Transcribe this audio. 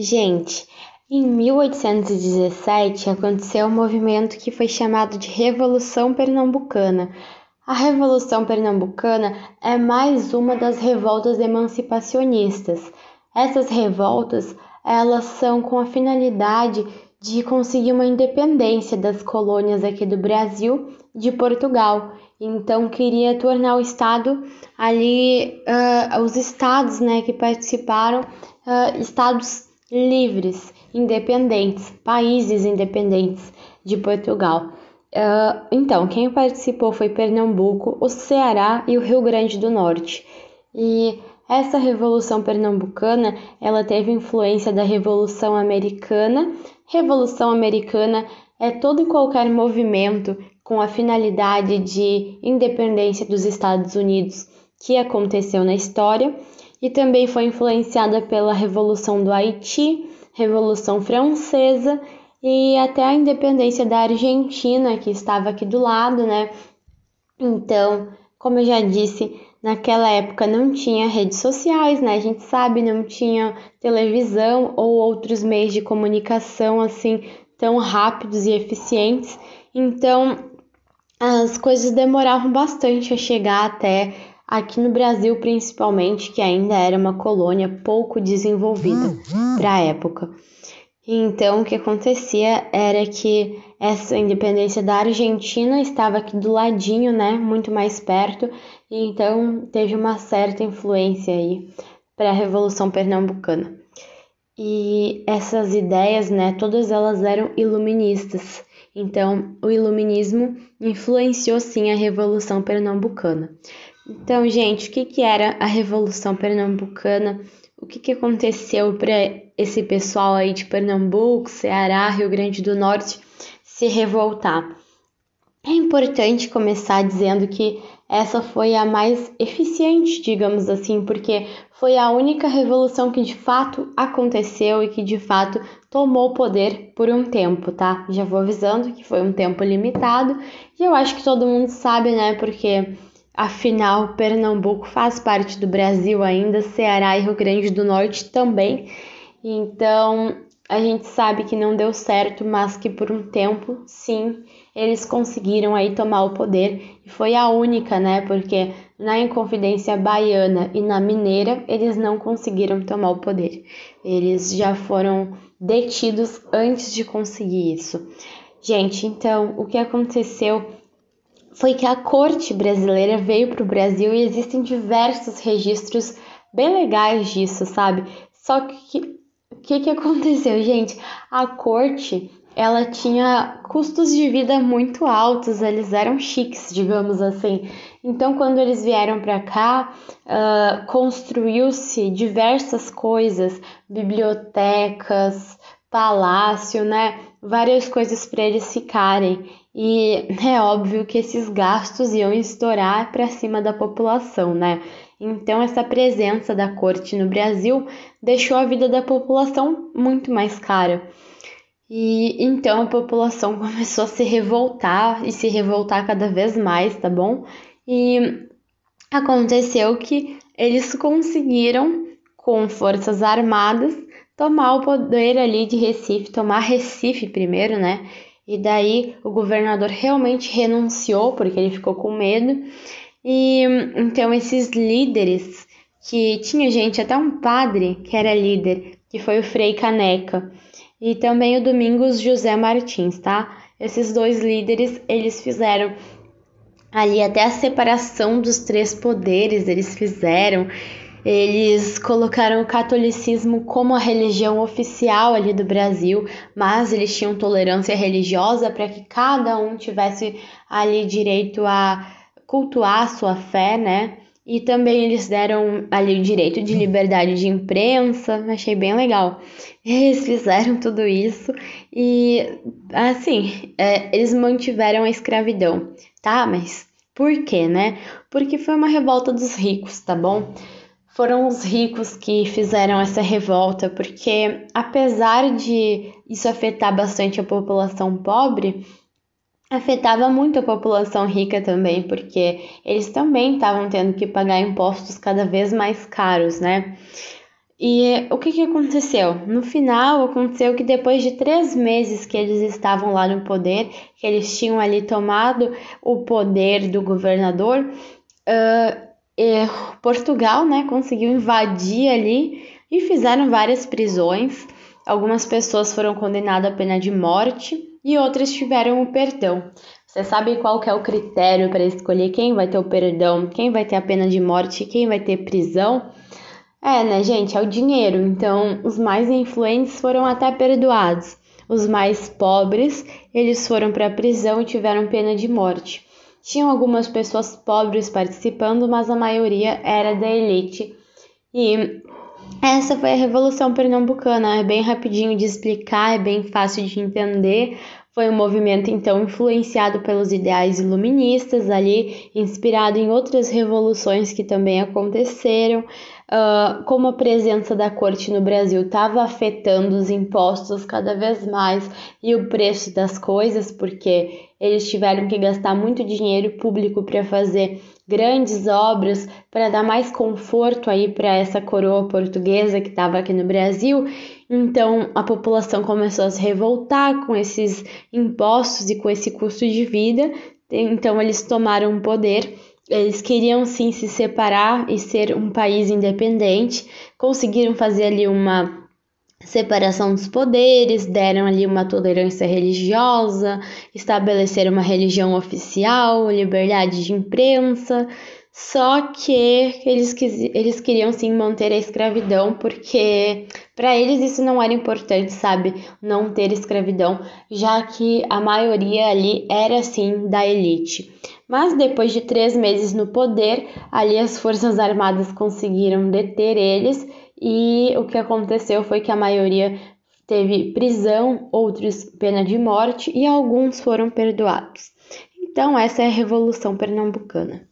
Gente, em 1817 aconteceu um movimento que foi chamado de Revolução Pernambucana. A Revolução Pernambucana é mais uma das revoltas emancipacionistas. Essas revoltas, elas são com a finalidade de conseguir uma independência das colônias aqui do Brasil de Portugal. Então queria tornar o estado ali uh, os estados, né, que participaram uh, estados livres, independentes, países independentes de Portugal. Uh, então, quem participou foi Pernambuco, o Ceará e o Rio Grande do Norte. E essa Revolução Pernambucana, ela teve influência da Revolução Americana. Revolução Americana é todo e qualquer movimento com a finalidade de independência dos Estados Unidos que aconteceu na história e também foi influenciada pela Revolução do Haiti, Revolução Francesa e até a independência da Argentina, que estava aqui do lado, né? Então, como eu já disse, naquela época não tinha redes sociais, né? A gente sabe, não tinha televisão ou outros meios de comunicação assim tão rápidos e eficientes. Então, as coisas demoravam bastante a chegar até aqui no Brasil, principalmente, que ainda era uma colônia pouco desenvolvida para a época. Então, o que acontecia era que essa independência da Argentina estava aqui do ladinho, né, muito mais perto, e então teve uma certa influência aí para a Revolução Pernambucana. E essas ideias, né, todas elas eram iluministas. Então, o iluminismo influenciou sim a Revolução Pernambucana. Então, gente, o que, que era a Revolução Pernambucana? O que, que aconteceu para esse pessoal aí de Pernambuco, Ceará, Rio Grande do Norte se revoltar? É importante começar dizendo que essa foi a mais eficiente, digamos assim, porque foi a única revolução que de fato aconteceu e que de fato tomou poder por um tempo, tá? Já vou avisando que foi um tempo limitado e eu acho que todo mundo sabe, né? Porque Afinal, Pernambuco faz parte do Brasil ainda, Ceará e Rio Grande do Norte também. Então, a gente sabe que não deu certo, mas que por um tempo, sim, eles conseguiram aí tomar o poder e foi a única, né? Porque na Inconfidência Baiana e na Mineira eles não conseguiram tomar o poder. Eles já foram detidos antes de conseguir isso. Gente, então o que aconteceu foi que a corte brasileira veio para o Brasil e existem diversos registros bem legais disso, sabe? Só que o que, que aconteceu, gente? A corte ela tinha custos de vida muito altos, eles eram chiques, digamos assim. Então, quando eles vieram para cá, uh, construiu-se diversas coisas, bibliotecas, palácio, né? Várias coisas para eles ficarem. E é óbvio que esses gastos iam estourar para cima da população, né? Então, essa presença da corte no Brasil deixou a vida da população muito mais cara. E então a população começou a se revoltar e se revoltar cada vez mais, tá bom? E aconteceu que eles conseguiram, com forças armadas, tomar o poder ali de Recife, tomar Recife primeiro, né? E daí o governador realmente renunciou porque ele ficou com medo. E então esses líderes que tinha gente, até um padre que era líder, que foi o Frei Caneca, e também o Domingos José Martins, tá? Esses dois líderes, eles fizeram ali até a separação dos três poderes, eles fizeram eles colocaram o catolicismo como a religião oficial ali do Brasil, mas eles tinham tolerância religiosa para que cada um tivesse ali direito a cultuar a sua fé, né? E também eles deram ali o direito de liberdade de imprensa, achei bem legal. Eles fizeram tudo isso e, assim, é, eles mantiveram a escravidão, tá? Mas por quê, né? Porque foi uma revolta dos ricos, tá bom? Foram os ricos que fizeram essa revolta, porque apesar de isso afetar bastante a população pobre, afetava muito a população rica também, porque eles também estavam tendo que pagar impostos cada vez mais caros, né? E o que, que aconteceu? No final, aconteceu que depois de três meses que eles estavam lá no poder, que eles tinham ali tomado o poder do governador, uh, Portugal né, conseguiu invadir ali e fizeram várias prisões. Algumas pessoas foram condenadas à pena de morte e outras tiveram o perdão. Você sabe qual que é o critério para escolher quem vai ter o perdão, quem vai ter a pena de morte quem vai ter prisão? É, né, gente? É o dinheiro. Então, os mais influentes foram até perdoados. Os mais pobres, eles foram para a prisão e tiveram pena de morte. Tinham algumas pessoas pobres participando, mas a maioria era da elite. E essa foi a Revolução Pernambucana. É bem rapidinho de explicar, é bem fácil de entender. Foi um movimento então influenciado pelos ideais iluministas ali, inspirado em outras revoluções que também aconteceram. Uh, como a presença da corte no Brasil estava afetando os impostos cada vez mais e o preço das coisas, porque eles tiveram que gastar muito dinheiro público para fazer grandes obras para dar mais conforto aí para essa coroa portuguesa que estava aqui no Brasil. Então a população começou a se revoltar com esses impostos e com esse custo de vida. Então eles tomaram o poder. Eles queriam sim se separar e ser um país independente. Conseguiram fazer ali uma separação dos poderes, deram ali uma tolerância religiosa, estabeleceram uma religião oficial, liberdade de imprensa. Só que eles, eles queriam sim manter a escravidão, porque para eles isso não era importante, sabe? Não ter escravidão, já que a maioria ali era sim da elite. Mas depois de três meses no poder, ali as Forças Armadas conseguiram deter eles e o que aconteceu foi que a maioria teve prisão, outros pena de morte e alguns foram perdoados. Então, essa é a Revolução Pernambucana.